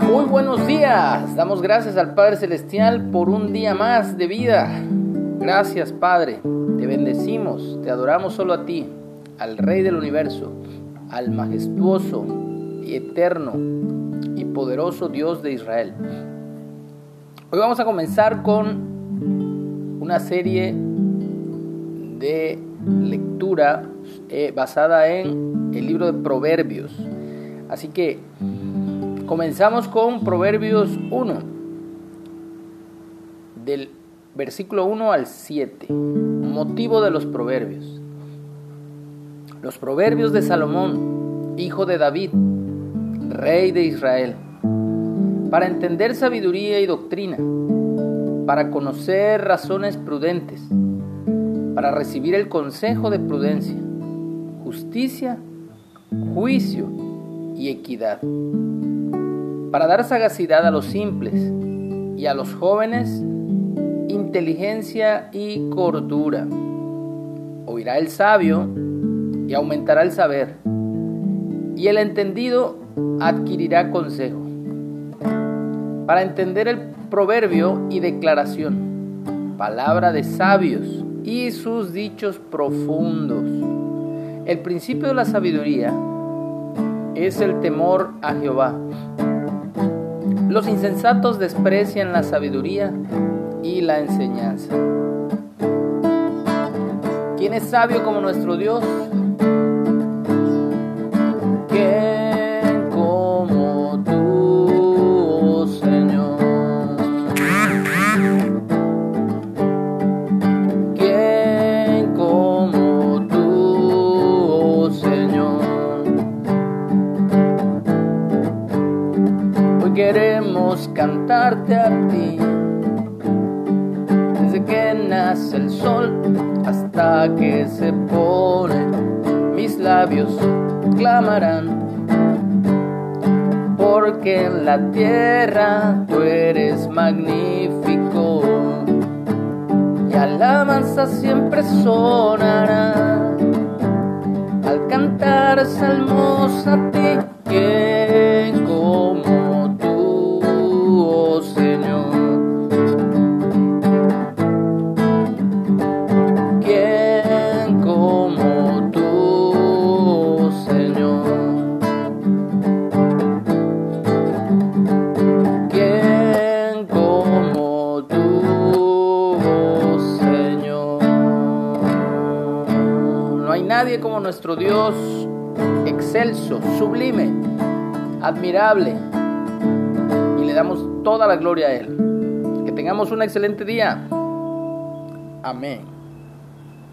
Muy buenos días. Damos gracias al Padre Celestial por un día más de vida. Gracias, Padre. Te bendecimos, te adoramos solo a ti, al Rey del universo, al majestuoso y eterno y poderoso Dios de Israel. Hoy vamos a comenzar con una serie de lectura eh, basada en el libro de Proverbios. Así que comenzamos con Proverbios 1, del versículo 1 al 7, motivo de los proverbios. Los proverbios de Salomón, hijo de David, rey de Israel, para entender sabiduría y doctrina, para conocer razones prudentes, para recibir el consejo de prudencia, justicia, juicio y equidad, para dar sagacidad a los simples y a los jóvenes inteligencia y cordura. Oirá el sabio y aumentará el saber, y el entendido adquirirá consejo. Para entender el proverbio y declaración, palabra de sabios y sus dichos profundos. El principio de la sabiduría es el temor a Jehová. Los insensatos desprecian la sabiduría y la enseñanza. ¿Quién es sabio como nuestro Dios? Queremos cantarte a ti. Desde que nace el sol hasta que se pone, mis labios clamarán. Porque en la tierra tú eres magnífico y alabanza siempre sonará al cantar salmos a ti. Nadie como nuestro Dios, excelso, sublime, admirable. Y le damos toda la gloria a Él. Que tengamos un excelente día. Amén.